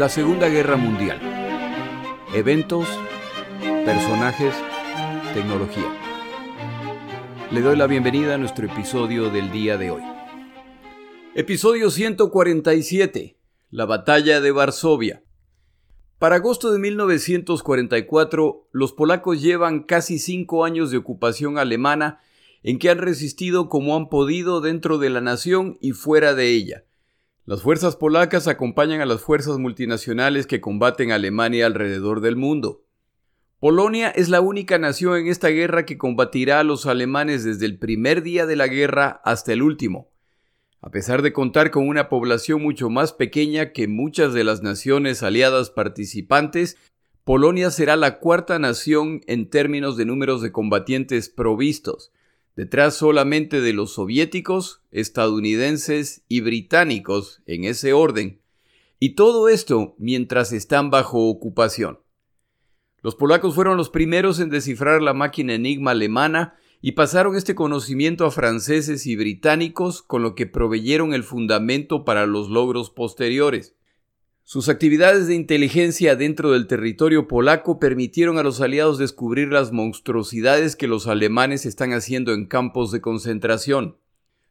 La Segunda Guerra Mundial. Eventos, personajes, tecnología. Le doy la bienvenida a nuestro episodio del día de hoy. Episodio 147. La batalla de Varsovia. Para agosto de 1944, los polacos llevan casi cinco años de ocupación alemana en que han resistido como han podido dentro de la nación y fuera de ella. Las fuerzas polacas acompañan a las fuerzas multinacionales que combaten a Alemania alrededor del mundo. Polonia es la única nación en esta guerra que combatirá a los alemanes desde el primer día de la guerra hasta el último. A pesar de contar con una población mucho más pequeña que muchas de las naciones aliadas participantes, Polonia será la cuarta nación en términos de números de combatientes provistos, detrás solamente de los soviéticos, estadounidenses y británicos, en ese orden, y todo esto mientras están bajo ocupación. Los polacos fueron los primeros en descifrar la máquina enigma alemana y pasaron este conocimiento a franceses y británicos, con lo que proveyeron el fundamento para los logros posteriores. Sus actividades de inteligencia dentro del territorio polaco permitieron a los aliados descubrir las monstruosidades que los alemanes están haciendo en campos de concentración.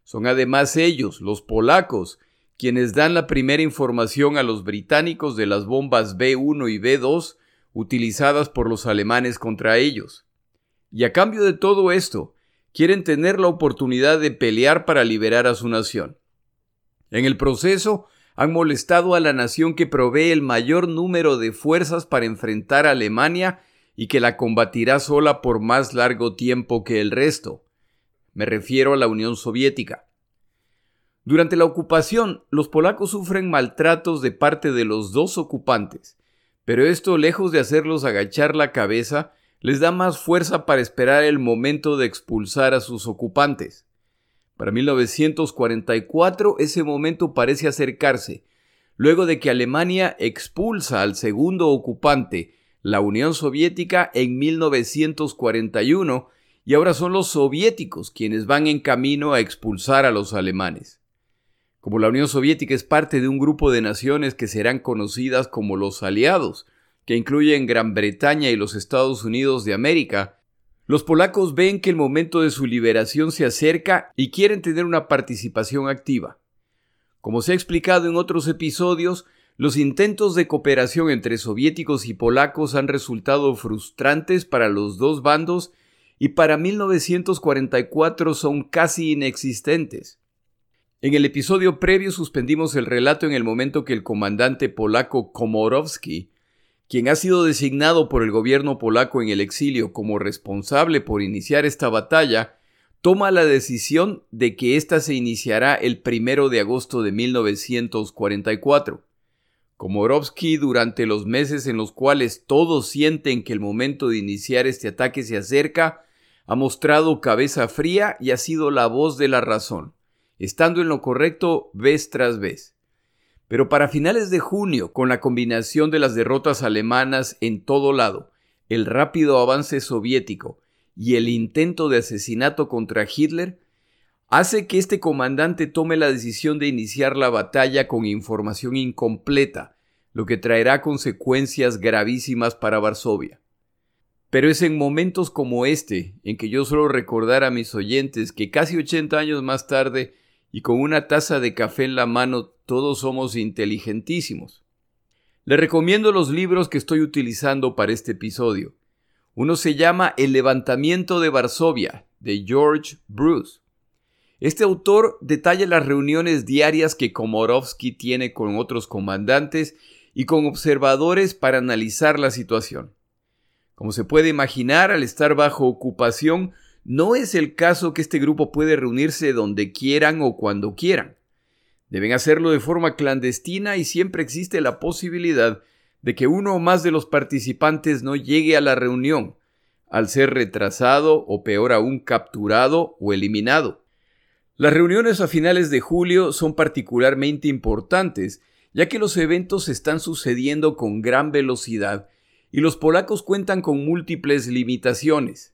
Son además ellos, los polacos, quienes dan la primera información a los británicos de las bombas B1 y B2 utilizadas por los alemanes contra ellos. Y a cambio de todo esto, quieren tener la oportunidad de pelear para liberar a su nación. En el proceso, han molestado a la nación que provee el mayor número de fuerzas para enfrentar a Alemania y que la combatirá sola por más largo tiempo que el resto. Me refiero a la Unión Soviética. Durante la ocupación, los polacos sufren maltratos de parte de los dos ocupantes, pero esto, lejos de hacerlos agachar la cabeza, les da más fuerza para esperar el momento de expulsar a sus ocupantes. Para 1944 ese momento parece acercarse, luego de que Alemania expulsa al segundo ocupante, la Unión Soviética, en 1941, y ahora son los soviéticos quienes van en camino a expulsar a los alemanes. Como la Unión Soviética es parte de un grupo de naciones que serán conocidas como los aliados, que incluyen Gran Bretaña y los Estados Unidos de América, los polacos ven que el momento de su liberación se acerca y quieren tener una participación activa. Como se ha explicado en otros episodios, los intentos de cooperación entre soviéticos y polacos han resultado frustrantes para los dos bandos y para 1944 son casi inexistentes. En el episodio previo suspendimos el relato en el momento que el comandante polaco Komorowski quien ha sido designado por el gobierno polaco en el exilio como responsable por iniciar esta batalla, toma la decisión de que ésta se iniciará el primero de agosto de 1944. Komorowski, durante los meses en los cuales todos sienten que el momento de iniciar este ataque se acerca, ha mostrado cabeza fría y ha sido la voz de la razón, estando en lo correcto vez tras vez. Pero para finales de junio, con la combinación de las derrotas alemanas en todo lado, el rápido avance soviético y el intento de asesinato contra Hitler, hace que este comandante tome la decisión de iniciar la batalla con información incompleta, lo que traerá consecuencias gravísimas para Varsovia. Pero es en momentos como este en que yo suelo recordar a mis oyentes que casi 80 años más tarde y con una taza de café en la mano todos somos inteligentísimos. Le recomiendo los libros que estoy utilizando para este episodio. Uno se llama El levantamiento de Varsovia, de George Bruce. Este autor detalla las reuniones diarias que Komorowski tiene con otros comandantes y con observadores para analizar la situación. Como se puede imaginar, al estar bajo ocupación, no es el caso que este grupo puede reunirse donde quieran o cuando quieran. Deben hacerlo de forma clandestina y siempre existe la posibilidad de que uno o más de los participantes no llegue a la reunión, al ser retrasado o peor aún capturado o eliminado. Las reuniones a finales de julio son particularmente importantes, ya que los eventos están sucediendo con gran velocidad y los polacos cuentan con múltiples limitaciones.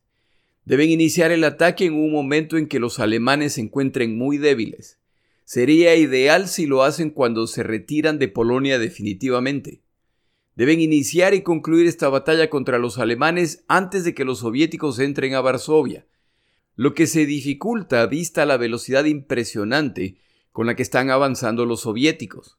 Deben iniciar el ataque en un momento en que los alemanes se encuentren muy débiles. Sería ideal si lo hacen cuando se retiran de Polonia definitivamente. Deben iniciar y concluir esta batalla contra los alemanes antes de que los soviéticos entren a Varsovia, lo que se dificulta vista la velocidad impresionante con la que están avanzando los soviéticos.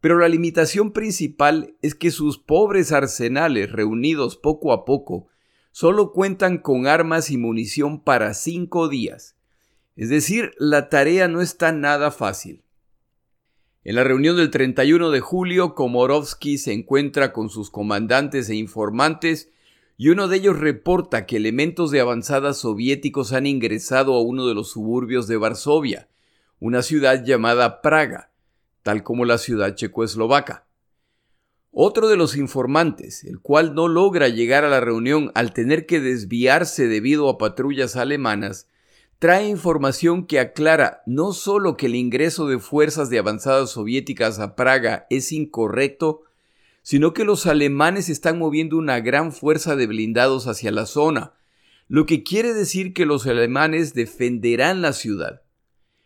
Pero la limitación principal es que sus pobres arsenales reunidos poco a poco solo cuentan con armas y munición para cinco días. Es decir, la tarea no está nada fácil. En la reunión del 31 de julio, Komorovsky se encuentra con sus comandantes e informantes y uno de ellos reporta que elementos de avanzada soviéticos han ingresado a uno de los suburbios de Varsovia, una ciudad llamada Praga, tal como la ciudad checoslovaca. Otro de los informantes, el cual no logra llegar a la reunión al tener que desviarse debido a patrullas alemanas, trae información que aclara no solo que el ingreso de fuerzas de avanzadas soviéticas a Praga es incorrecto, sino que los alemanes están moviendo una gran fuerza de blindados hacia la zona, lo que quiere decir que los alemanes defenderán la ciudad.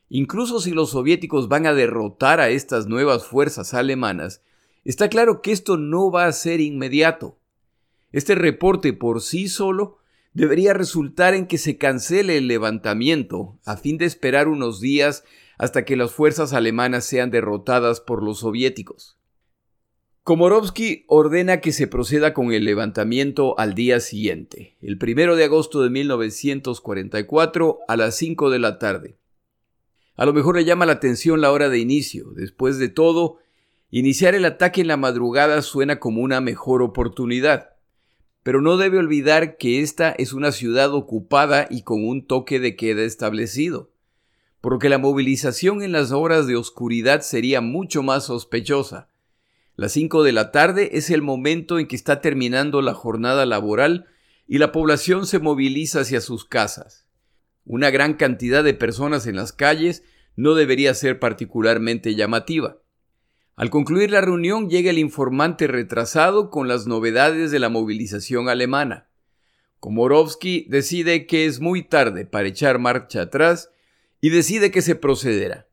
Incluso si los soviéticos van a derrotar a estas nuevas fuerzas alemanas, está claro que esto no va a ser inmediato. Este reporte por sí solo debería resultar en que se cancele el levantamiento, a fin de esperar unos días hasta que las fuerzas alemanas sean derrotadas por los soviéticos. Komorovsky ordena que se proceda con el levantamiento al día siguiente, el primero de agosto de 1944 a las 5 de la tarde. A lo mejor le llama la atención la hora de inicio. Después de todo, iniciar el ataque en la madrugada suena como una mejor oportunidad pero no debe olvidar que esta es una ciudad ocupada y con un toque de queda establecido, porque la movilización en las horas de oscuridad sería mucho más sospechosa. Las 5 de la tarde es el momento en que está terminando la jornada laboral y la población se moviliza hacia sus casas. Una gran cantidad de personas en las calles no debería ser particularmente llamativa. Al concluir la reunión llega el informante retrasado con las novedades de la movilización alemana. Komorowski decide que es muy tarde para echar marcha atrás y decide que se procederá.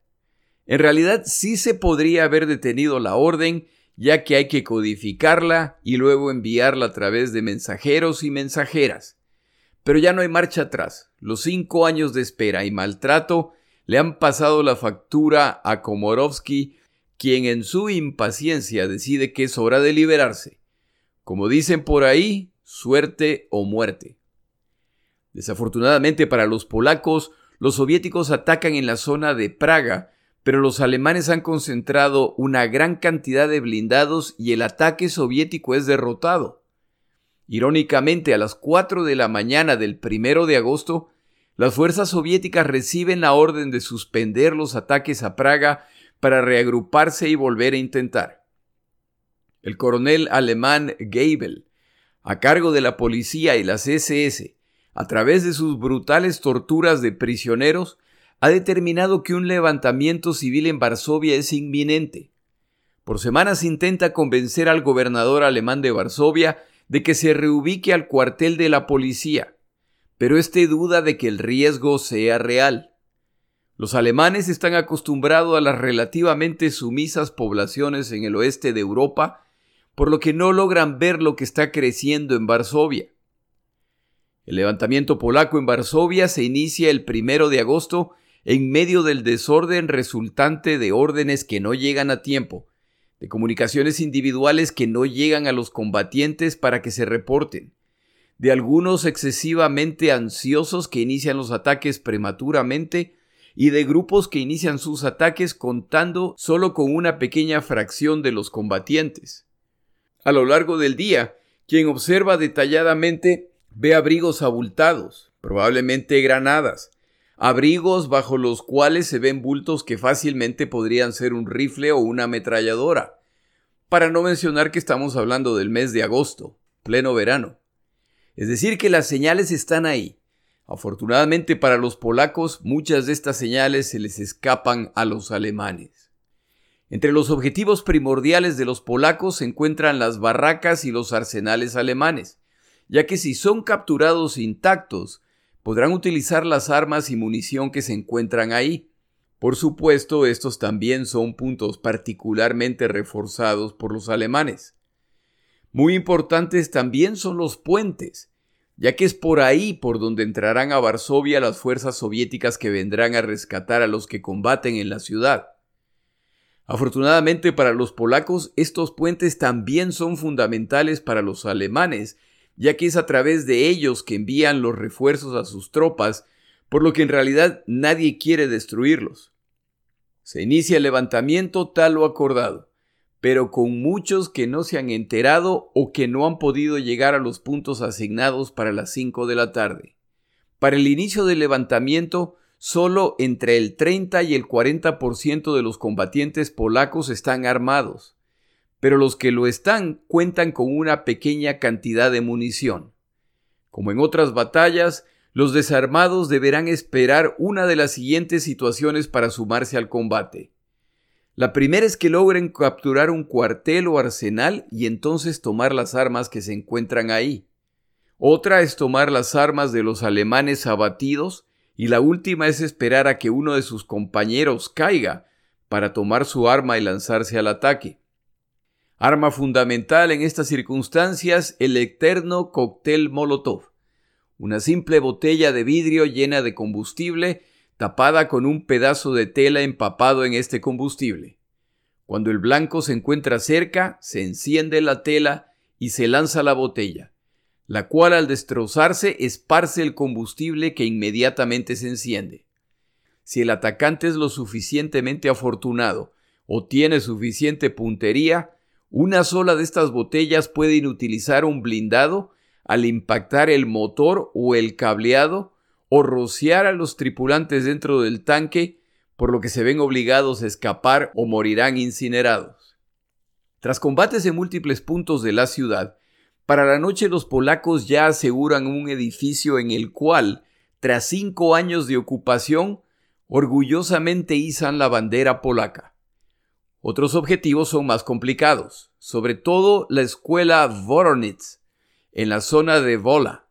En realidad sí se podría haber detenido la orden, ya que hay que codificarla y luego enviarla a través de mensajeros y mensajeras. Pero ya no hay marcha atrás. Los cinco años de espera y maltrato le han pasado la factura a Komorowski quien en su impaciencia decide que es hora de liberarse. Como dicen por ahí, suerte o muerte. Desafortunadamente para los polacos, los soviéticos atacan en la zona de Praga, pero los alemanes han concentrado una gran cantidad de blindados y el ataque soviético es derrotado. Irónicamente, a las 4 de la mañana del primero de agosto, las fuerzas soviéticas reciben la orden de suspender los ataques a Praga para reagruparse y volver a intentar. El coronel alemán Geibel, a cargo de la policía y las SS, a través de sus brutales torturas de prisioneros, ha determinado que un levantamiento civil en Varsovia es inminente. Por semanas intenta convencer al gobernador alemán de Varsovia de que se reubique al cuartel de la policía, pero este duda de que el riesgo sea real. Los alemanes están acostumbrados a las relativamente sumisas poblaciones en el oeste de Europa, por lo que no logran ver lo que está creciendo en Varsovia. El levantamiento polaco en Varsovia se inicia el primero de agosto en medio del desorden resultante de órdenes que no llegan a tiempo, de comunicaciones individuales que no llegan a los combatientes para que se reporten, de algunos excesivamente ansiosos que inician los ataques prematuramente y de grupos que inician sus ataques contando solo con una pequeña fracción de los combatientes. A lo largo del día, quien observa detalladamente ve abrigos abultados, probablemente granadas, abrigos bajo los cuales se ven bultos que fácilmente podrían ser un rifle o una ametralladora, para no mencionar que estamos hablando del mes de agosto, pleno verano. Es decir, que las señales están ahí, Afortunadamente para los polacos, muchas de estas señales se les escapan a los alemanes. Entre los objetivos primordiales de los polacos se encuentran las barracas y los arsenales alemanes, ya que si son capturados intactos, podrán utilizar las armas y munición que se encuentran ahí. Por supuesto, estos también son puntos particularmente reforzados por los alemanes. Muy importantes también son los puentes, ya que es por ahí por donde entrarán a Varsovia las fuerzas soviéticas que vendrán a rescatar a los que combaten en la ciudad. Afortunadamente para los polacos, estos puentes también son fundamentales para los alemanes, ya que es a través de ellos que envían los refuerzos a sus tropas, por lo que en realidad nadie quiere destruirlos. Se inicia el levantamiento tal lo acordado, pero con muchos que no se han enterado o que no han podido llegar a los puntos asignados para las 5 de la tarde. Para el inicio del levantamiento, solo entre el 30 y el 40% de los combatientes polacos están armados, pero los que lo están cuentan con una pequeña cantidad de munición. Como en otras batallas, los desarmados deberán esperar una de las siguientes situaciones para sumarse al combate. La primera es que logren capturar un cuartel o arsenal y entonces tomar las armas que se encuentran ahí. Otra es tomar las armas de los alemanes abatidos y la última es esperar a que uno de sus compañeros caiga para tomar su arma y lanzarse al ataque. Arma fundamental en estas circunstancias el eterno cóctel Molotov una simple botella de vidrio llena de combustible tapada con un pedazo de tela empapado en este combustible. Cuando el blanco se encuentra cerca, se enciende la tela y se lanza la botella, la cual al destrozarse esparce el combustible que inmediatamente se enciende. Si el atacante es lo suficientemente afortunado o tiene suficiente puntería, una sola de estas botellas puede inutilizar un blindado al impactar el motor o el cableado o rociar a los tripulantes dentro del tanque, por lo que se ven obligados a escapar o morirán incinerados. Tras combates en múltiples puntos de la ciudad, para la noche los polacos ya aseguran un edificio en el cual, tras cinco años de ocupación, orgullosamente izan la bandera polaca. Otros objetivos son más complicados, sobre todo la escuela Voronitz, en la zona de Vola.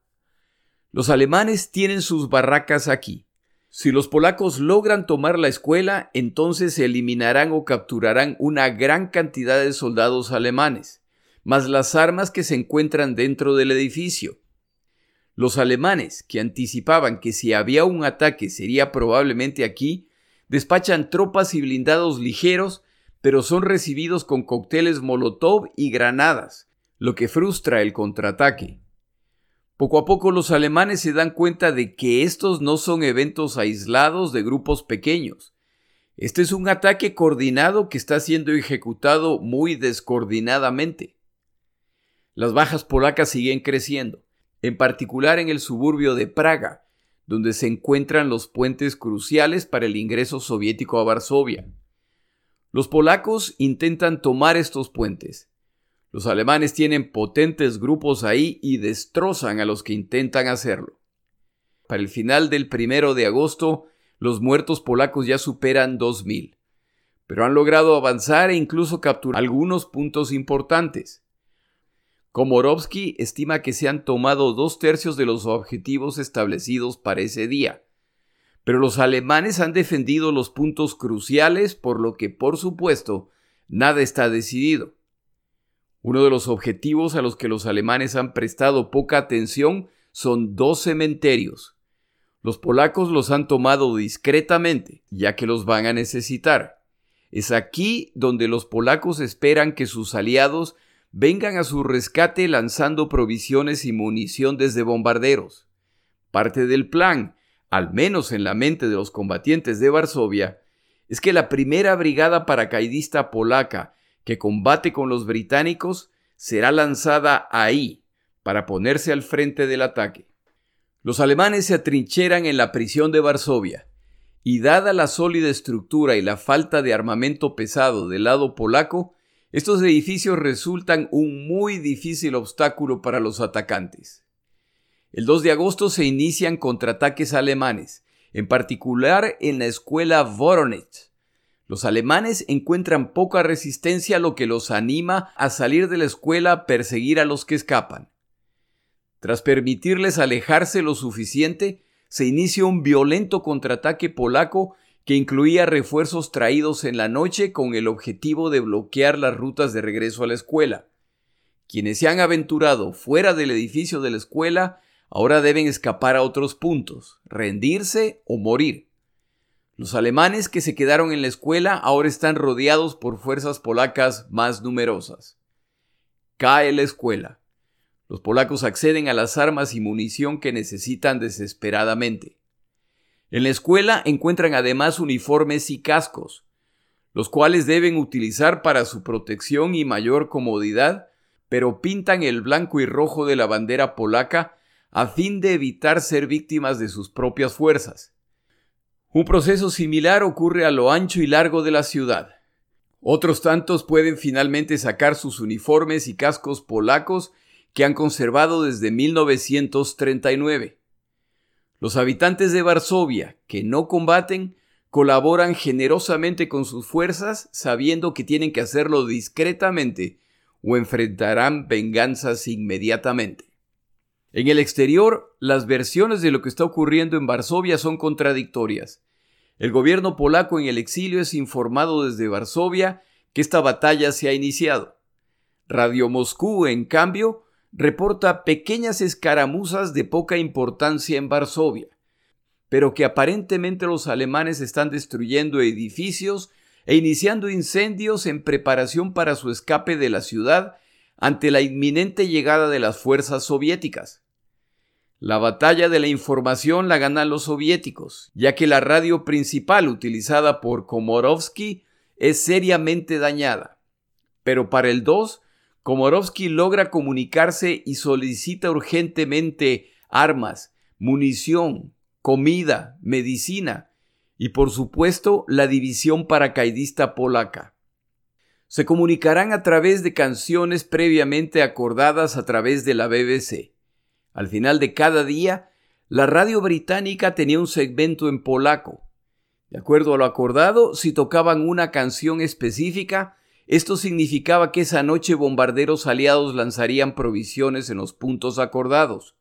Los alemanes tienen sus barracas aquí. Si los polacos logran tomar la escuela, entonces se eliminarán o capturarán una gran cantidad de soldados alemanes, más las armas que se encuentran dentro del edificio. Los alemanes, que anticipaban que si había un ataque sería probablemente aquí, despachan tropas y blindados ligeros, pero son recibidos con cócteles Molotov y granadas, lo que frustra el contraataque. Poco a poco los alemanes se dan cuenta de que estos no son eventos aislados de grupos pequeños. Este es un ataque coordinado que está siendo ejecutado muy descoordinadamente. Las bajas polacas siguen creciendo, en particular en el suburbio de Praga, donde se encuentran los puentes cruciales para el ingreso soviético a Varsovia. Los polacos intentan tomar estos puentes, los alemanes tienen potentes grupos ahí y destrozan a los que intentan hacerlo. Para el final del primero de agosto, los muertos polacos ya superan 2.000, pero han logrado avanzar e incluso capturar algunos puntos importantes. Komorowski estima que se han tomado dos tercios de los objetivos establecidos para ese día, pero los alemanes han defendido los puntos cruciales, por lo que, por supuesto, nada está decidido. Uno de los objetivos a los que los alemanes han prestado poca atención son dos cementerios. Los polacos los han tomado discretamente, ya que los van a necesitar. Es aquí donde los polacos esperan que sus aliados vengan a su rescate lanzando provisiones y munición desde bombarderos. Parte del plan, al menos en la mente de los combatientes de Varsovia, es que la primera brigada paracaidista polaca que combate con los británicos será lanzada ahí para ponerse al frente del ataque. Los alemanes se atrincheran en la prisión de Varsovia, y dada la sólida estructura y la falta de armamento pesado del lado polaco, estos edificios resultan un muy difícil obstáculo para los atacantes. El 2 de agosto se inician contraataques alemanes, en particular en la escuela Voronezh, los alemanes encuentran poca resistencia, lo que los anima a salir de la escuela a perseguir a los que escapan. Tras permitirles alejarse lo suficiente, se inicia un violento contraataque polaco que incluía refuerzos traídos en la noche con el objetivo de bloquear las rutas de regreso a la escuela. Quienes se han aventurado fuera del edificio de la escuela ahora deben escapar a otros puntos, rendirse o morir. Los alemanes que se quedaron en la escuela ahora están rodeados por fuerzas polacas más numerosas. Cae la escuela. Los polacos acceden a las armas y munición que necesitan desesperadamente. En la escuela encuentran además uniformes y cascos, los cuales deben utilizar para su protección y mayor comodidad, pero pintan el blanco y rojo de la bandera polaca a fin de evitar ser víctimas de sus propias fuerzas. Un proceso similar ocurre a lo ancho y largo de la ciudad. Otros tantos pueden finalmente sacar sus uniformes y cascos polacos que han conservado desde 1939. Los habitantes de Varsovia, que no combaten, colaboran generosamente con sus fuerzas sabiendo que tienen que hacerlo discretamente o enfrentarán venganzas inmediatamente. En el exterior, las versiones de lo que está ocurriendo en Varsovia son contradictorias. El gobierno polaco en el exilio es informado desde Varsovia que esta batalla se ha iniciado. Radio Moscú, en cambio, reporta pequeñas escaramuzas de poca importancia en Varsovia, pero que aparentemente los alemanes están destruyendo edificios e iniciando incendios en preparación para su escape de la ciudad ante la inminente llegada de las fuerzas soviéticas. La batalla de la información la ganan los soviéticos, ya que la radio principal utilizada por Komorovsky es seriamente dañada. Pero para el 2 Komorovsky logra comunicarse y solicita urgentemente armas, munición, comida, medicina y por supuesto la división paracaidista polaca. Se comunicarán a través de canciones previamente acordadas a través de la BBC. Al final de cada día, la radio británica tenía un segmento en polaco. De acuerdo a lo acordado, si tocaban una canción específica, esto significaba que esa noche bombarderos aliados lanzarían provisiones en los puntos acordados.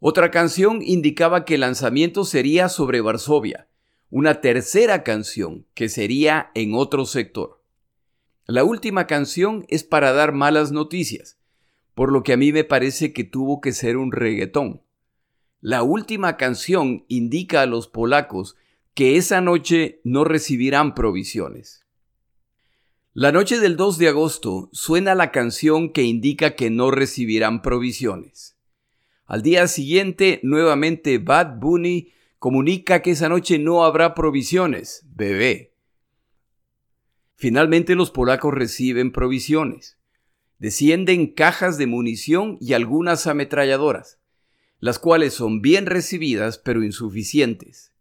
Otra canción indicaba que el lanzamiento sería sobre Varsovia, una tercera canción que sería en otro sector. La última canción es para dar malas noticias, por lo que a mí me parece que tuvo que ser un reggaetón. La última canción indica a los polacos que esa noche no recibirán provisiones. La noche del 2 de agosto suena la canción que indica que no recibirán provisiones. Al día siguiente, nuevamente Bad Bunny comunica que esa noche no habrá provisiones, bebé. Finalmente los polacos reciben provisiones. Descienden cajas de munición y algunas ametralladoras, las cuales son bien recibidas pero insuficientes.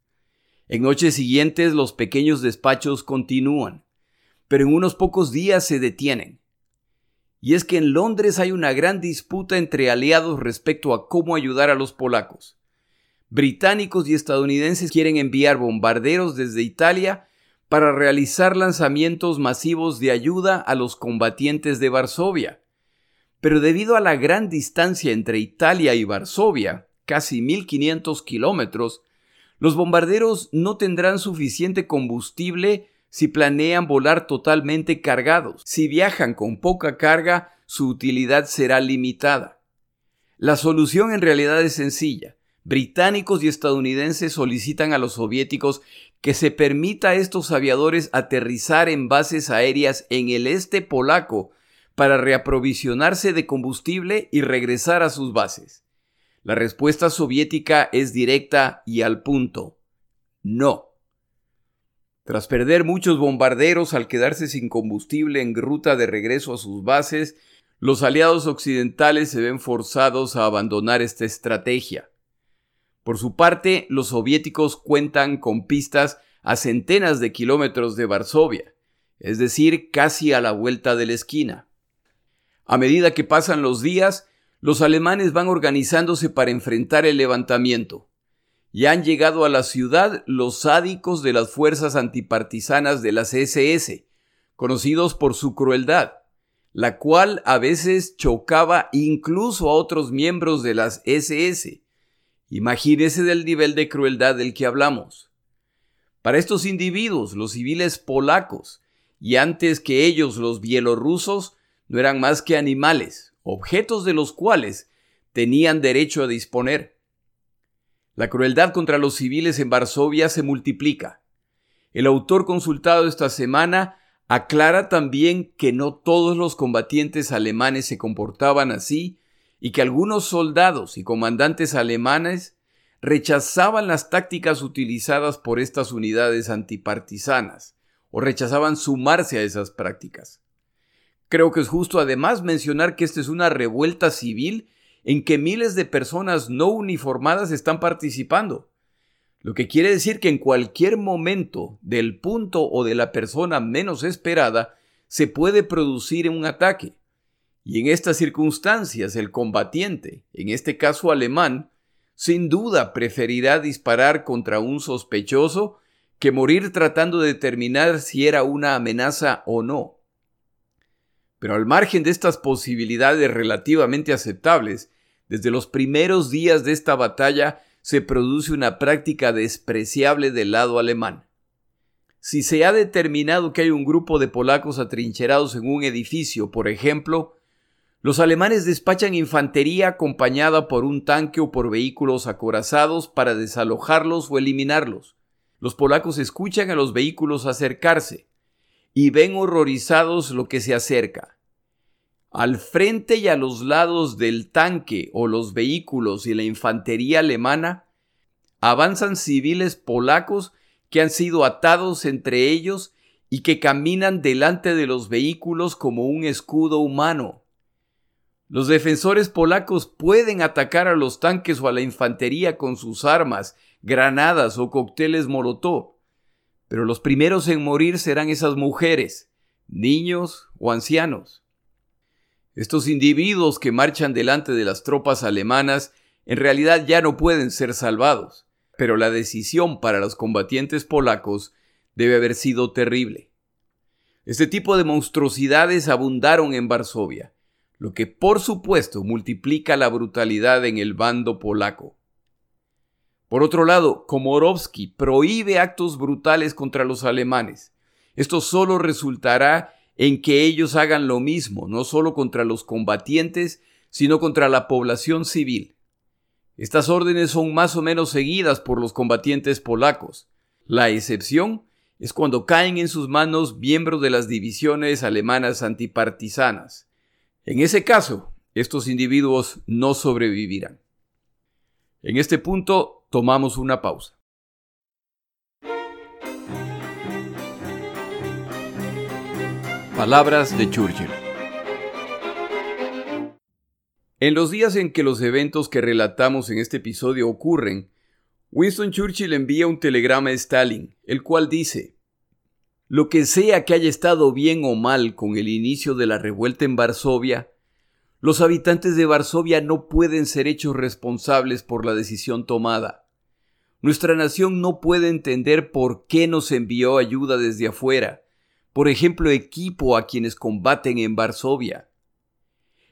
En noches siguientes los pequeños despachos continúan pero en unos pocos días se detienen. Y es que en Londres hay una gran disputa entre aliados respecto a cómo ayudar a los polacos. Británicos y estadounidenses quieren enviar bombarderos desde Italia para realizar lanzamientos masivos de ayuda a los combatientes de Varsovia. Pero debido a la gran distancia entre Italia y Varsovia, casi 1500 kilómetros, los bombarderos no tendrán suficiente combustible si planean volar totalmente cargados. Si viajan con poca carga, su utilidad será limitada. La solución en realidad es sencilla. Británicos y estadounidenses solicitan a los soviéticos que se permita a estos aviadores aterrizar en bases aéreas en el este polaco para reaprovisionarse de combustible y regresar a sus bases. La respuesta soviética es directa y al punto. No. Tras perder muchos bombarderos al quedarse sin combustible en ruta de regreso a sus bases, los aliados occidentales se ven forzados a abandonar esta estrategia. Por su parte, los soviéticos cuentan con pistas a centenas de kilómetros de Varsovia, es decir, casi a la vuelta de la esquina. A medida que pasan los días, los alemanes van organizándose para enfrentar el levantamiento ya han llegado a la ciudad los sádicos de las fuerzas antipartisanas de las SS, conocidos por su crueldad, la cual a veces chocaba incluso a otros miembros de las SS. Imagínese del nivel de crueldad del que hablamos. Para estos individuos, los civiles polacos, y antes que ellos los bielorrusos, no eran más que animales, objetos de los cuales tenían derecho a disponer. La crueldad contra los civiles en Varsovia se multiplica. El autor consultado esta semana aclara también que no todos los combatientes alemanes se comportaban así y que algunos soldados y comandantes alemanes rechazaban las tácticas utilizadas por estas unidades antipartisanas o rechazaban sumarse a esas prácticas. Creo que es justo además mencionar que esta es una revuelta civil en que miles de personas no uniformadas están participando. Lo que quiere decir que en cualquier momento del punto o de la persona menos esperada se puede producir un ataque. Y en estas circunstancias el combatiente, en este caso alemán, sin duda preferirá disparar contra un sospechoso que morir tratando de determinar si era una amenaza o no. Pero al margen de estas posibilidades relativamente aceptables, desde los primeros días de esta batalla se produce una práctica despreciable del lado alemán. Si se ha determinado que hay un grupo de polacos atrincherados en un edificio, por ejemplo, los alemanes despachan infantería acompañada por un tanque o por vehículos acorazados para desalojarlos o eliminarlos. Los polacos escuchan a los vehículos acercarse y ven horrorizados lo que se acerca. Al frente y a los lados del tanque o los vehículos y la infantería alemana avanzan civiles polacos que han sido atados entre ellos y que caminan delante de los vehículos como un escudo humano. Los defensores polacos pueden atacar a los tanques o a la infantería con sus armas, granadas o cócteles molotov, pero los primeros en morir serán esas mujeres, niños o ancianos. Estos individuos que marchan delante de las tropas alemanas en realidad ya no pueden ser salvados, pero la decisión para los combatientes polacos debe haber sido terrible. Este tipo de monstruosidades abundaron en Varsovia, lo que por supuesto multiplica la brutalidad en el bando polaco. Por otro lado, Komorowski prohíbe actos brutales contra los alemanes. Esto solo resultará en que ellos hagan lo mismo, no solo contra los combatientes, sino contra la población civil. Estas órdenes son más o menos seguidas por los combatientes polacos. La excepción es cuando caen en sus manos miembros de las divisiones alemanas antipartisanas. En ese caso, estos individuos no sobrevivirán. En este punto Tomamos una pausa. Palabras de Churchill. En los días en que los eventos que relatamos en este episodio ocurren, Winston Churchill envía un telegrama a Stalin, el cual dice, Lo que sea que haya estado bien o mal con el inicio de la revuelta en Varsovia, los habitantes de Varsovia no pueden ser hechos responsables por la decisión tomada. Nuestra nación no puede entender por qué nos envió ayuda desde afuera, por ejemplo, equipo a quienes combaten en Varsovia.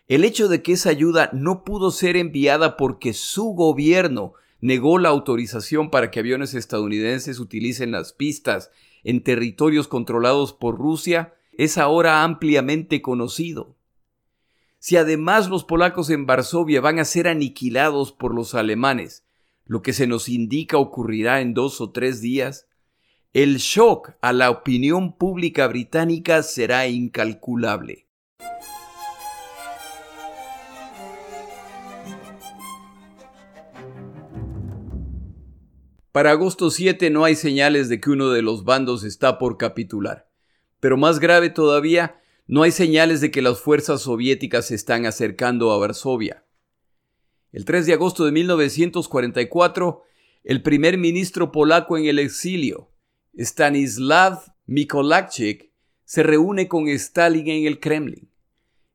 El hecho de que esa ayuda no pudo ser enviada porque su gobierno negó la autorización para que aviones estadounidenses utilicen las pistas en territorios controlados por Rusia es ahora ampliamente conocido. Si además los polacos en Varsovia van a ser aniquilados por los alemanes, lo que se nos indica ocurrirá en dos o tres días, el shock a la opinión pública británica será incalculable. Para agosto 7 no hay señales de que uno de los bandos está por capitular. Pero más grave todavía, no hay señales de que las fuerzas soviéticas se están acercando a Varsovia. El 3 de agosto de 1944, el primer ministro polaco en el exilio, Stanislav Mikolajczyk, se reúne con Stalin en el Kremlin.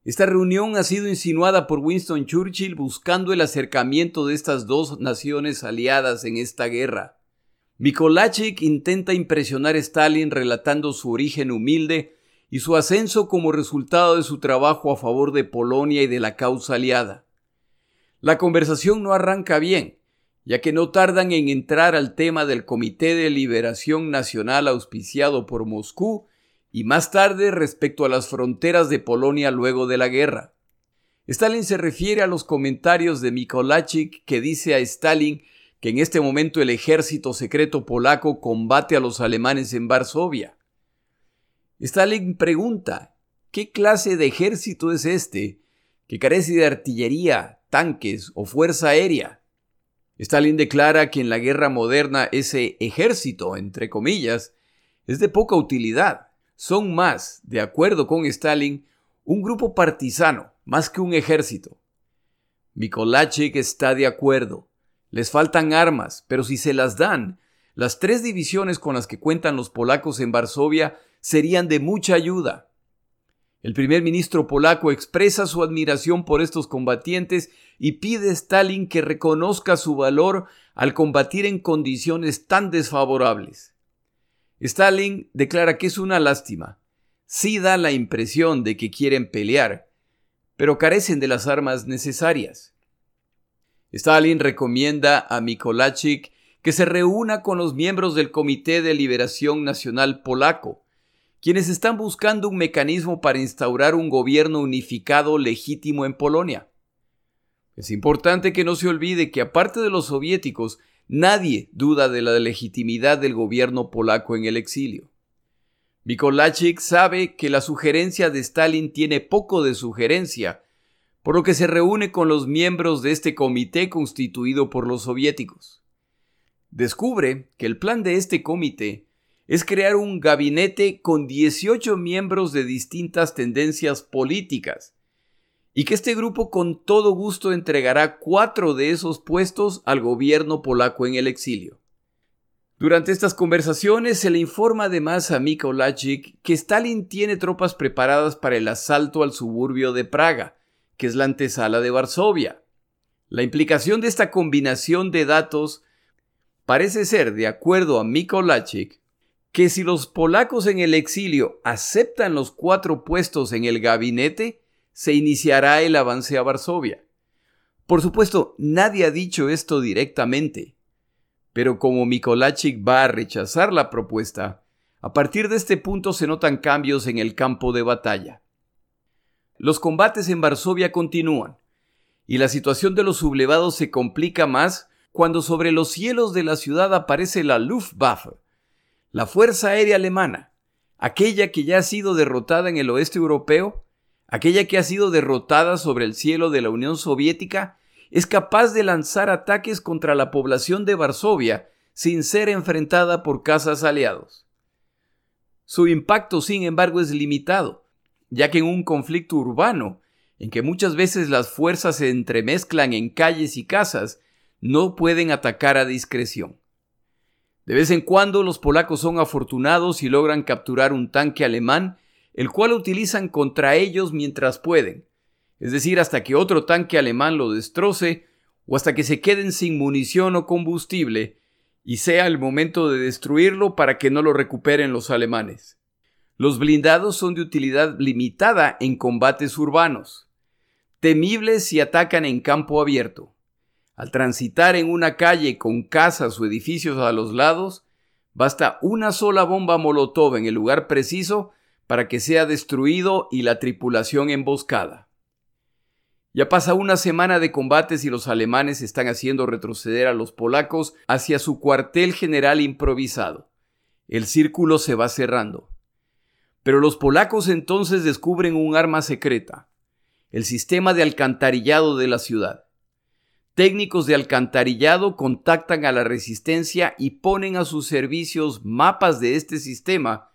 Esta reunión ha sido insinuada por Winston Churchill buscando el acercamiento de estas dos naciones aliadas en esta guerra. Mikolajczyk intenta impresionar a Stalin relatando su origen humilde y su ascenso como resultado de su trabajo a favor de Polonia y de la causa aliada. La conversación no arranca bien, ya que no tardan en entrar al tema del Comité de Liberación Nacional auspiciado por Moscú y más tarde respecto a las fronteras de Polonia luego de la guerra. Stalin se refiere a los comentarios de Mikolachik que dice a Stalin que en este momento el ejército secreto polaco combate a los alemanes en Varsovia. Stalin pregunta, ¿qué clase de ejército es este que carece de artillería, tanques o fuerza aérea? Stalin declara que en la guerra moderna ese ejército, entre comillas, es de poca utilidad. Son más, de acuerdo con Stalin, un grupo partisano, más que un ejército. Mikolachik está de acuerdo. Les faltan armas, pero si se las dan, las tres divisiones con las que cuentan los polacos en Varsovia serían de mucha ayuda. El primer ministro polaco expresa su admiración por estos combatientes y pide a Stalin que reconozca su valor al combatir en condiciones tan desfavorables. Stalin declara que es una lástima. Sí da la impresión de que quieren pelear, pero carecen de las armas necesarias. Stalin recomienda a Mikolachik que se reúna con los miembros del Comité de Liberación Nacional Polaco, quienes están buscando un mecanismo para instaurar un gobierno unificado legítimo en Polonia. Es importante que no se olvide que aparte de los soviéticos, nadie duda de la legitimidad del gobierno polaco en el exilio. Mikolachik sabe que la sugerencia de Stalin tiene poco de sugerencia, por lo que se reúne con los miembros de este comité constituido por los soviéticos. Descubre que el plan de este comité es crear un gabinete con 18 miembros de distintas tendencias políticas, y que este grupo con todo gusto entregará cuatro de esos puestos al gobierno polaco en el exilio. Durante estas conversaciones se le informa además a Mikolajik que Stalin tiene tropas preparadas para el asalto al suburbio de Praga, que es la antesala de Varsovia. La implicación de esta combinación de datos parece ser, de acuerdo a Mikolajik, que si los polacos en el exilio aceptan los cuatro puestos en el gabinete, se iniciará el avance a Varsovia. Por supuesto, nadie ha dicho esto directamente, pero como Mikolachik va a rechazar la propuesta, a partir de este punto se notan cambios en el campo de batalla. Los combates en Varsovia continúan, y la situación de los sublevados se complica más cuando sobre los cielos de la ciudad aparece la Luftwaffe, la Fuerza Aérea Alemana, aquella que ya ha sido derrotada en el oeste europeo, aquella que ha sido derrotada sobre el cielo de la Unión Soviética, es capaz de lanzar ataques contra la población de Varsovia sin ser enfrentada por casas aliados. Su impacto, sin embargo, es limitado, ya que en un conflicto urbano, en que muchas veces las fuerzas se entremezclan en calles y casas, no pueden atacar a discreción. De vez en cuando los polacos son afortunados y logran capturar un tanque alemán, el cual utilizan contra ellos mientras pueden, es decir, hasta que otro tanque alemán lo destroce o hasta que se queden sin munición o combustible y sea el momento de destruirlo para que no lo recuperen los alemanes. Los blindados son de utilidad limitada en combates urbanos, temibles si atacan en campo abierto. Al transitar en una calle con casas o edificios a los lados, basta una sola bomba molotov en el lugar preciso para que sea destruido y la tripulación emboscada. Ya pasa una semana de combates y los alemanes están haciendo retroceder a los polacos hacia su cuartel general improvisado. El círculo se va cerrando. Pero los polacos entonces descubren un arma secreta, el sistema de alcantarillado de la ciudad. Técnicos de alcantarillado contactan a la resistencia y ponen a sus servicios mapas de este sistema,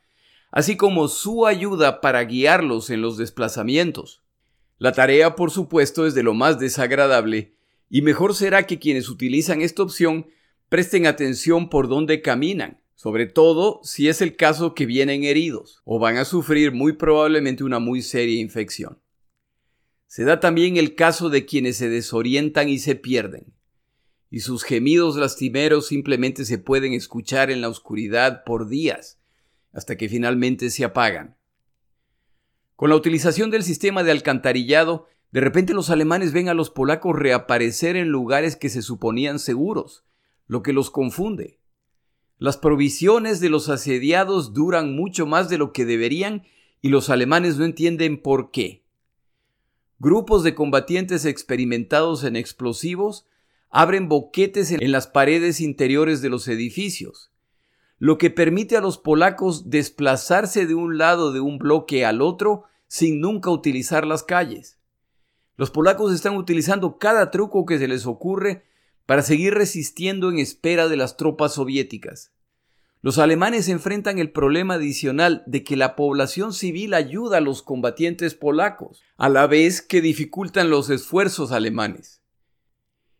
así como su ayuda para guiarlos en los desplazamientos. La tarea, por supuesto, es de lo más desagradable, y mejor será que quienes utilizan esta opción presten atención por dónde caminan, sobre todo si es el caso que vienen heridos o van a sufrir muy probablemente una muy seria infección. Se da también el caso de quienes se desorientan y se pierden, y sus gemidos lastimeros simplemente se pueden escuchar en la oscuridad por días, hasta que finalmente se apagan. Con la utilización del sistema de alcantarillado, de repente los alemanes ven a los polacos reaparecer en lugares que se suponían seguros, lo que los confunde. Las provisiones de los asediados duran mucho más de lo que deberían y los alemanes no entienden por qué. grupos de combatientes experimentados en explosivos abren boquetes en las paredes interiores de los edificios, lo que permite a los polacos desplazarse de un lado de un bloque al otro sin nunca utilizar las calles. Los polacos están utilizando cada truco que se les ocurre para seguir resistiendo en espera de las tropas soviéticas. Los alemanes enfrentan el problema adicional de que la población civil ayuda a los combatientes polacos, a la vez que dificultan los esfuerzos alemanes.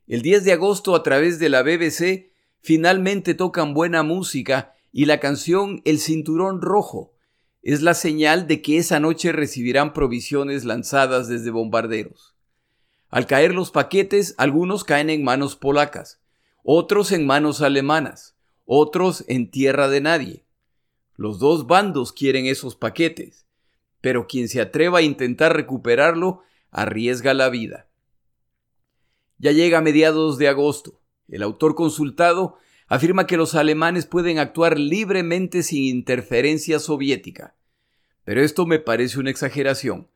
El 10 de agosto a través de la BBC finalmente tocan buena música y la canción El Cinturón Rojo es la señal de que esa noche recibirán provisiones lanzadas desde bombarderos. Al caer los paquetes, algunos caen en manos polacas, otros en manos alemanas otros en tierra de nadie. Los dos bandos quieren esos paquetes, pero quien se atreva a intentar recuperarlo arriesga la vida. Ya llega a mediados de agosto. El autor consultado afirma que los alemanes pueden actuar libremente sin interferencia soviética. Pero esto me parece una exageración.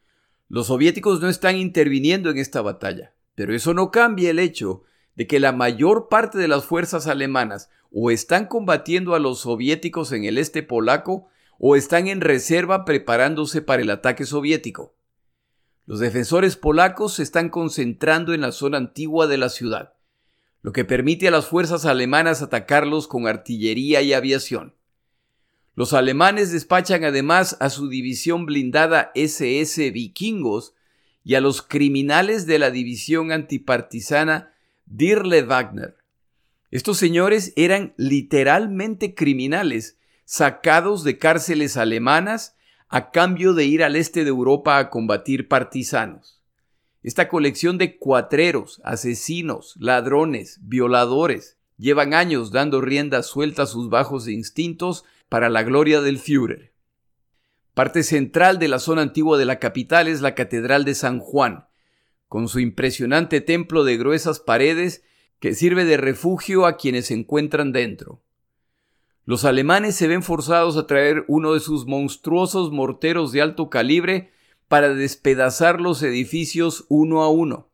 Los soviéticos no están interviniendo en esta batalla, pero eso no cambia el hecho de que la mayor parte de las fuerzas alemanas o están combatiendo a los soviéticos en el este polaco o están en reserva preparándose para el ataque soviético. Los defensores polacos se están concentrando en la zona antigua de la ciudad, lo que permite a las fuerzas alemanas atacarlos con artillería y aviación. Los alemanes despachan además a su división blindada SS Vikingos y a los criminales de la división antipartisana Dirle Wagner. Estos señores eran literalmente criminales, sacados de cárceles alemanas a cambio de ir al este de Europa a combatir partisanos. Esta colección de cuatreros, asesinos, ladrones, violadores, llevan años dando rienda suelta a sus bajos instintos para la gloria del Führer. Parte central de la zona antigua de la capital es la Catedral de San Juan, con su impresionante templo de gruesas paredes que sirve de refugio a quienes se encuentran dentro. Los alemanes se ven forzados a traer uno de sus monstruosos morteros de alto calibre para despedazar los edificios uno a uno.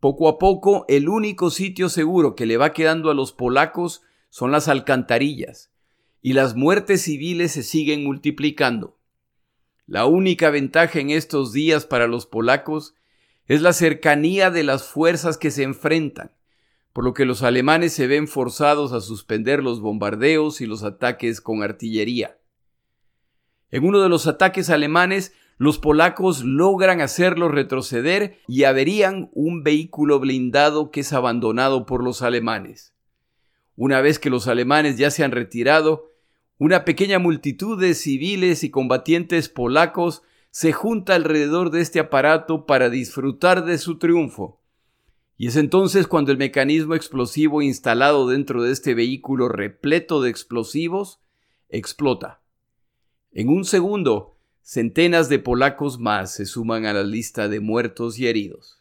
Poco a poco, el único sitio seguro que le va quedando a los polacos son las alcantarillas, y las muertes civiles se siguen multiplicando. La única ventaja en estos días para los polacos es la cercanía de las fuerzas que se enfrentan, por lo que los alemanes se ven forzados a suspender los bombardeos y los ataques con artillería. En uno de los ataques alemanes, los polacos logran hacerlos retroceder y averían un vehículo blindado que es abandonado por los alemanes. Una vez que los alemanes ya se han retirado, una pequeña multitud de civiles y combatientes polacos se junta alrededor de este aparato para disfrutar de su triunfo. Y es entonces cuando el mecanismo explosivo instalado dentro de este vehículo repleto de explosivos explota. En un segundo, centenas de polacos más se suman a la lista de muertos y heridos.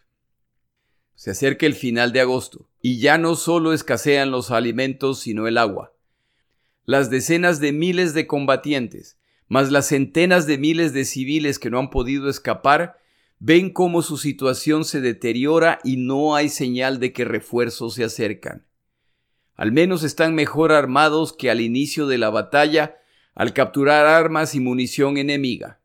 Se acerca el final de agosto, y ya no solo escasean los alimentos, sino el agua. Las decenas de miles de combatientes, mas las centenas de miles de civiles que no han podido escapar ven cómo su situación se deteriora y no hay señal de que refuerzos se acercan. Al menos están mejor armados que al inicio de la batalla al capturar armas y munición enemiga.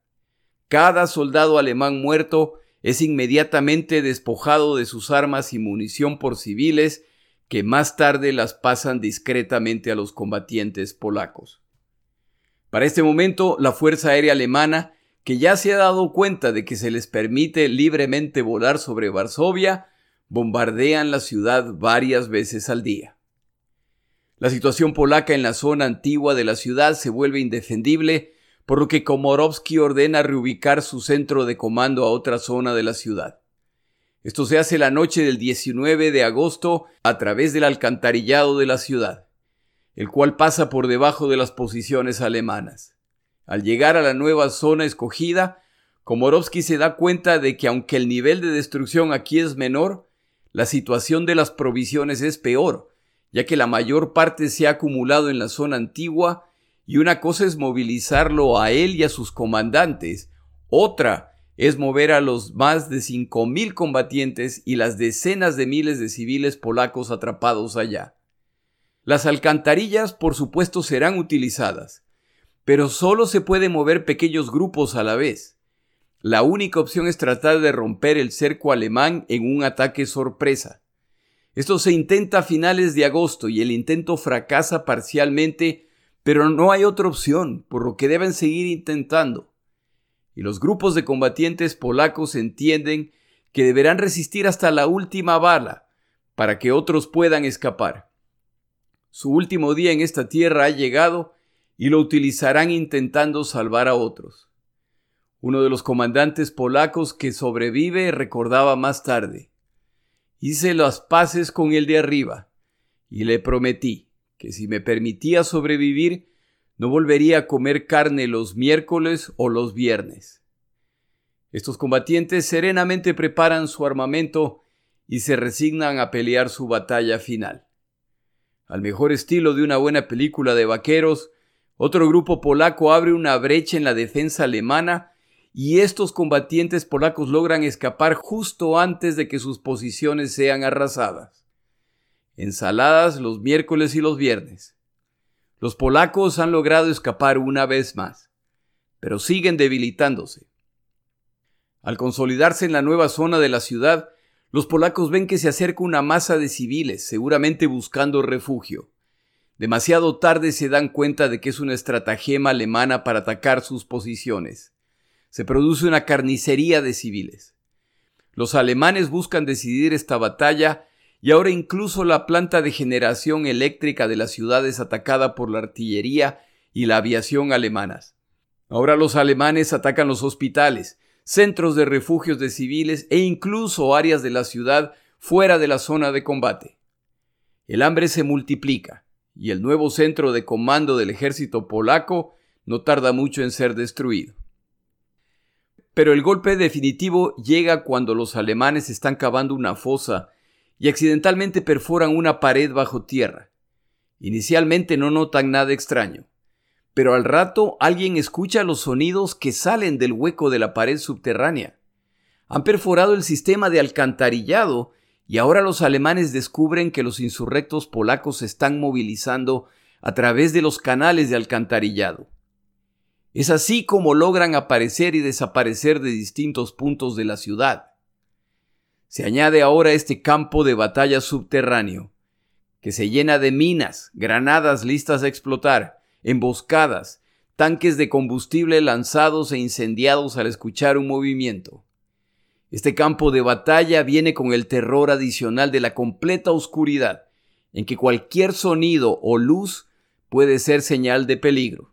Cada soldado alemán muerto es inmediatamente despojado de sus armas y munición por civiles que más tarde las pasan discretamente a los combatientes polacos. Para este momento, la Fuerza Aérea Alemana, que ya se ha dado cuenta de que se les permite libremente volar sobre Varsovia, bombardean la ciudad varias veces al día. La situación polaca en la zona antigua de la ciudad se vuelve indefendible, por lo que Komorowski ordena reubicar su centro de comando a otra zona de la ciudad. Esto se hace la noche del 19 de agosto a través del alcantarillado de la ciudad el cual pasa por debajo de las posiciones alemanas. Al llegar a la nueva zona escogida, Komorowski se da cuenta de que aunque el nivel de destrucción aquí es menor, la situación de las provisiones es peor, ya que la mayor parte se ha acumulado en la zona antigua y una cosa es movilizarlo a él y a sus comandantes, otra es mover a los más de 5.000 combatientes y las decenas de miles de civiles polacos atrapados allá. Las alcantarillas, por supuesto, serán utilizadas, pero solo se puede mover pequeños grupos a la vez. La única opción es tratar de romper el cerco alemán en un ataque sorpresa. Esto se intenta a finales de agosto y el intento fracasa parcialmente, pero no hay otra opción, por lo que deben seguir intentando y los grupos de combatientes polacos entienden que deberán resistir hasta la última bala para que otros puedan escapar. Su último día en esta tierra ha llegado y lo utilizarán intentando salvar a otros. Uno de los comandantes polacos que sobrevive recordaba más tarde. Hice las paces con el de arriba y le prometí que si me permitía sobrevivir, no volvería a comer carne los miércoles o los viernes. Estos combatientes serenamente preparan su armamento y se resignan a pelear su batalla final. Al mejor estilo de una buena película de vaqueros, otro grupo polaco abre una brecha en la defensa alemana y estos combatientes polacos logran escapar justo antes de que sus posiciones sean arrasadas. Ensaladas los miércoles y los viernes. Los polacos han logrado escapar una vez más, pero siguen debilitándose. Al consolidarse en la nueva zona de la ciudad, los polacos ven que se acerca una masa de civiles, seguramente buscando refugio. Demasiado tarde se dan cuenta de que es una estratagema alemana para atacar sus posiciones. Se produce una carnicería de civiles. Los alemanes buscan decidir esta batalla y ahora incluso la planta de generación eléctrica de la ciudad es atacada por la artillería y la aviación alemanas. Ahora los alemanes atacan los hospitales, centros de refugios de civiles e incluso áreas de la ciudad fuera de la zona de combate. El hambre se multiplica y el nuevo centro de comando del ejército polaco no tarda mucho en ser destruido. Pero el golpe definitivo llega cuando los alemanes están cavando una fosa y accidentalmente perforan una pared bajo tierra. Inicialmente no notan nada extraño, pero al rato alguien escucha los sonidos que salen del hueco de la pared subterránea. Han perforado el sistema de alcantarillado y ahora los alemanes descubren que los insurrectos polacos se están movilizando a través de los canales de alcantarillado. Es así como logran aparecer y desaparecer de distintos puntos de la ciudad. Se añade ahora este campo de batalla subterráneo, que se llena de minas, granadas listas a explotar, emboscadas, tanques de combustible lanzados e incendiados al escuchar un movimiento. Este campo de batalla viene con el terror adicional de la completa oscuridad, en que cualquier sonido o luz puede ser señal de peligro.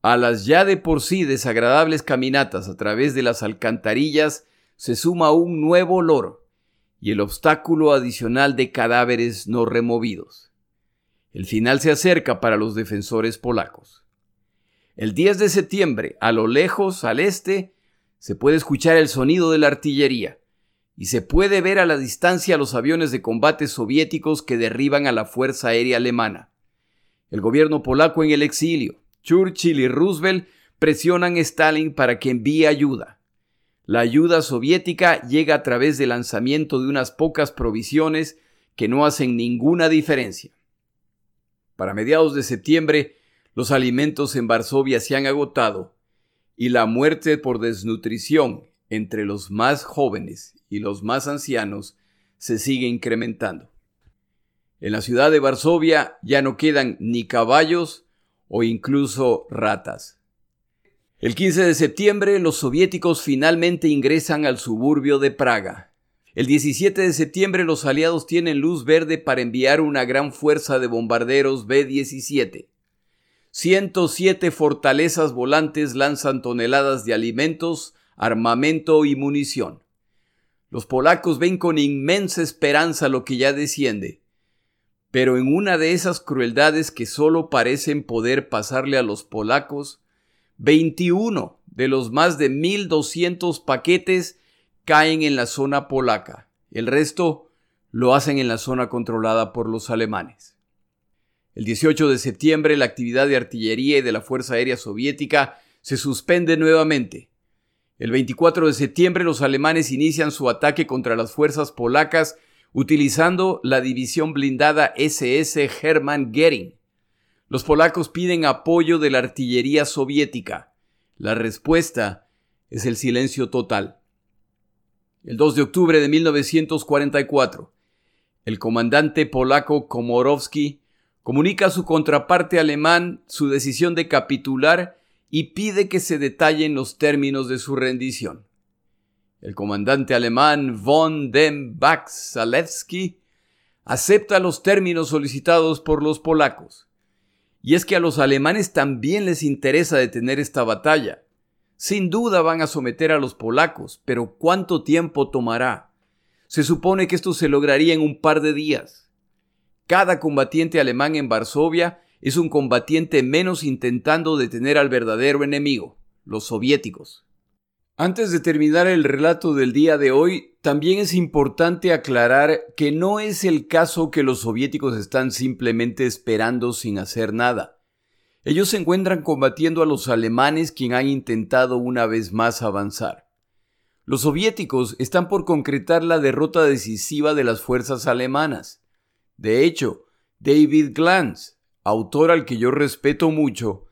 A las ya de por sí desagradables caminatas a través de las alcantarillas se suma un nuevo olor y el obstáculo adicional de cadáveres no removidos. El final se acerca para los defensores polacos. El 10 de septiembre, a lo lejos, al este, se puede escuchar el sonido de la artillería y se puede ver a la distancia los aviones de combate soviéticos que derriban a la Fuerza Aérea Alemana. El gobierno polaco en el exilio, Churchill y Roosevelt presionan a Stalin para que envíe ayuda. La ayuda soviética llega a través del lanzamiento de unas pocas provisiones que no hacen ninguna diferencia. Para mediados de septiembre, los alimentos en Varsovia se han agotado y la muerte por desnutrición entre los más jóvenes y los más ancianos se sigue incrementando. En la ciudad de Varsovia ya no quedan ni caballos o incluso ratas. El 15 de septiembre los soviéticos finalmente ingresan al suburbio de Praga. El 17 de septiembre los aliados tienen luz verde para enviar una gran fuerza de bombarderos B-17. 107 fortalezas volantes lanzan toneladas de alimentos, armamento y munición. Los polacos ven con inmensa esperanza lo que ya desciende. Pero en una de esas crueldades que solo parecen poder pasarle a los polacos, 21 de los más de 1.200 paquetes caen en la zona polaca. El resto lo hacen en la zona controlada por los alemanes. El 18 de septiembre la actividad de artillería y de la Fuerza Aérea Soviética se suspende nuevamente. El 24 de septiembre los alemanes inician su ataque contra las fuerzas polacas utilizando la división blindada SS Hermann Goering. Los polacos piden apoyo de la artillería soviética. La respuesta es el silencio total. El 2 de octubre de 1944, el comandante polaco Komorowski comunica a su contraparte alemán su decisión de capitular y pide que se detallen los términos de su rendición. El comandante alemán von dem Bach-Zalewski acepta los términos solicitados por los polacos. Y es que a los alemanes también les interesa detener esta batalla. Sin duda van a someter a los polacos, pero ¿cuánto tiempo tomará? Se supone que esto se lograría en un par de días. Cada combatiente alemán en Varsovia es un combatiente menos intentando detener al verdadero enemigo, los soviéticos. Antes de terminar el relato del día de hoy, también es importante aclarar que no es el caso que los soviéticos están simplemente esperando sin hacer nada. Ellos se encuentran combatiendo a los alemanes quienes han intentado una vez más avanzar. Los soviéticos están por concretar la derrota decisiva de las fuerzas alemanas. De hecho, David Glantz, autor al que yo respeto mucho,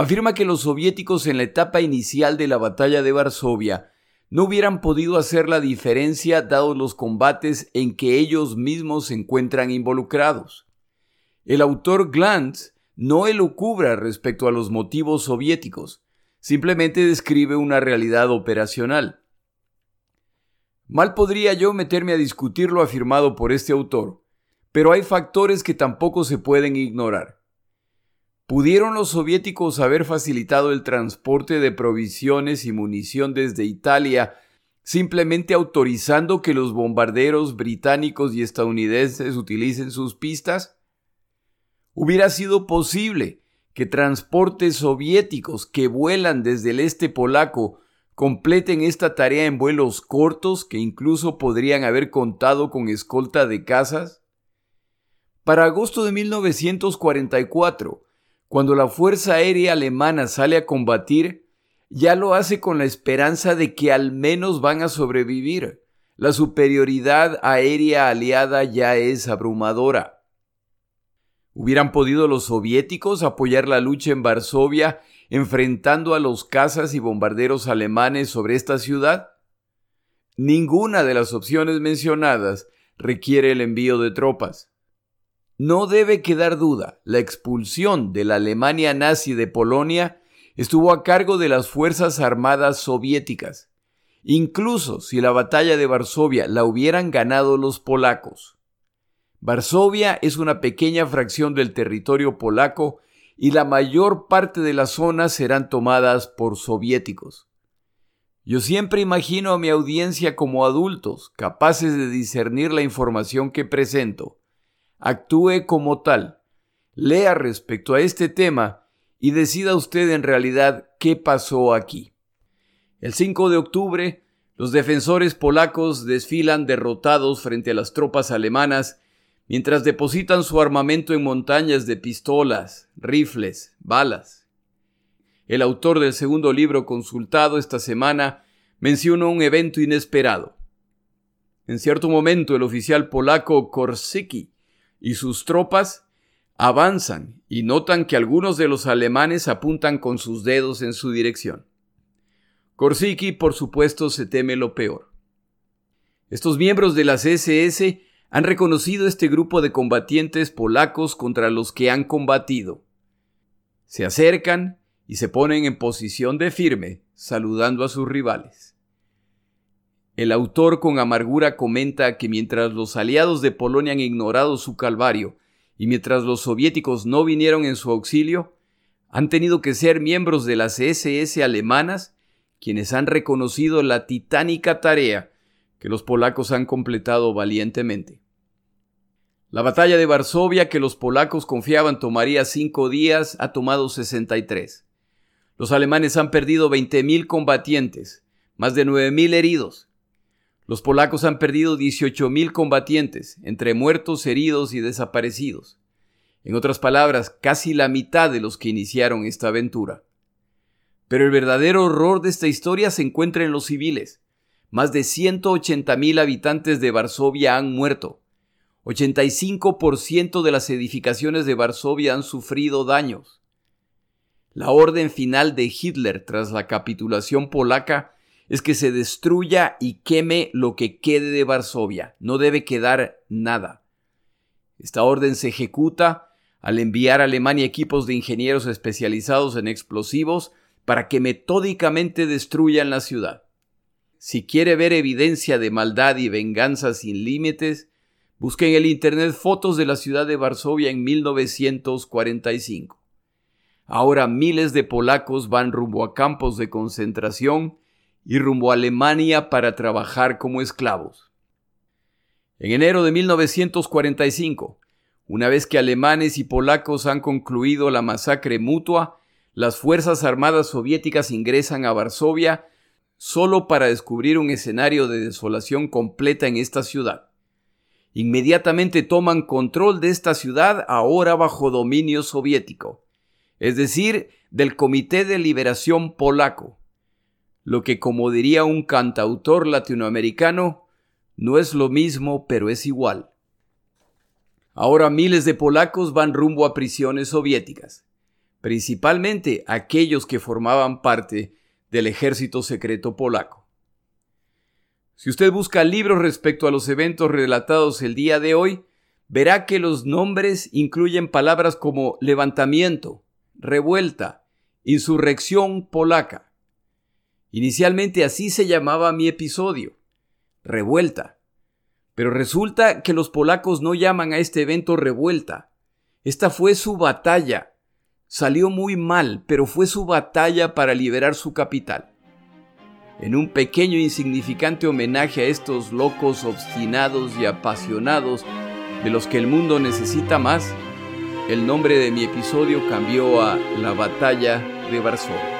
afirma que los soviéticos en la etapa inicial de la batalla de Varsovia no hubieran podido hacer la diferencia dados los combates en que ellos mismos se encuentran involucrados. El autor Glantz no elucubra respecto a los motivos soviéticos, simplemente describe una realidad operacional. Mal podría yo meterme a discutir lo afirmado por este autor, pero hay factores que tampoco se pueden ignorar. ¿Pudieron los soviéticos haber facilitado el transporte de provisiones y munición desde Italia simplemente autorizando que los bombarderos británicos y estadounidenses utilicen sus pistas? ¿Hubiera sido posible que transportes soviéticos que vuelan desde el este polaco completen esta tarea en vuelos cortos que incluso podrían haber contado con escolta de casas? Para agosto de 1944, cuando la Fuerza Aérea Alemana sale a combatir, ya lo hace con la esperanza de que al menos van a sobrevivir. La superioridad aérea aliada ya es abrumadora. ¿Hubieran podido los soviéticos apoyar la lucha en Varsovia enfrentando a los cazas y bombarderos alemanes sobre esta ciudad? Ninguna de las opciones mencionadas requiere el envío de tropas. No debe quedar duda, la expulsión de la Alemania nazi de Polonia estuvo a cargo de las Fuerzas Armadas soviéticas, incluso si la batalla de Varsovia la hubieran ganado los polacos. Varsovia es una pequeña fracción del territorio polaco y la mayor parte de las zonas serán tomadas por soviéticos. Yo siempre imagino a mi audiencia como adultos, capaces de discernir la información que presento actúe como tal. Lea respecto a este tema y decida usted en realidad qué pasó aquí. El 5 de octubre, los defensores polacos desfilan derrotados frente a las tropas alemanas mientras depositan su armamento en montañas de pistolas, rifles, balas. El autor del segundo libro consultado esta semana mencionó un evento inesperado. En cierto momento el oficial polaco Korsicki y sus tropas avanzan y notan que algunos de los alemanes apuntan con sus dedos en su dirección. Korsiki, por supuesto, se teme lo peor. Estos miembros de las SS han reconocido este grupo de combatientes polacos contra los que han combatido. Se acercan y se ponen en posición de firme, saludando a sus rivales. El autor con amargura comenta que mientras los aliados de Polonia han ignorado su calvario y mientras los soviéticos no vinieron en su auxilio, han tenido que ser miembros de las SS alemanas quienes han reconocido la titánica tarea que los polacos han completado valientemente. La batalla de Varsovia, que los polacos confiaban tomaría cinco días, ha tomado 63. Los alemanes han perdido 20.000 combatientes, más de 9.000 heridos, los polacos han perdido 18.000 combatientes, entre muertos, heridos y desaparecidos. En otras palabras, casi la mitad de los que iniciaron esta aventura. Pero el verdadero horror de esta historia se encuentra en los civiles. Más de 180.000 habitantes de Varsovia han muerto. 85% de las edificaciones de Varsovia han sufrido daños. La orden final de Hitler tras la capitulación polaca es que se destruya y queme lo que quede de Varsovia. No debe quedar nada. Esta orden se ejecuta al enviar a Alemania equipos de ingenieros especializados en explosivos para que metódicamente destruyan la ciudad. Si quiere ver evidencia de maldad y venganza sin límites, busque en el Internet fotos de la ciudad de Varsovia en 1945. Ahora miles de polacos van rumbo a campos de concentración y rumbo a Alemania para trabajar como esclavos. En enero de 1945, una vez que alemanes y polacos han concluido la masacre mutua, las Fuerzas Armadas soviéticas ingresan a Varsovia solo para descubrir un escenario de desolación completa en esta ciudad. Inmediatamente toman control de esta ciudad ahora bajo dominio soviético, es decir, del Comité de Liberación Polaco, lo que como diría un cantautor latinoamericano, no es lo mismo, pero es igual. Ahora miles de polacos van rumbo a prisiones soviéticas, principalmente aquellos que formaban parte del ejército secreto polaco. Si usted busca libros respecto a los eventos relatados el día de hoy, verá que los nombres incluyen palabras como levantamiento, revuelta, insurrección polaca. Inicialmente así se llamaba mi episodio, revuelta. Pero resulta que los polacos no llaman a este evento revuelta. Esta fue su batalla Salió muy mal, pero fue su batalla para liberar su capital. En un pequeño e insignificante homenaje a estos locos obstinados y apasionados de los que el mundo necesita más, el nombre de mi episodio cambió a La Batalla de Varsovia.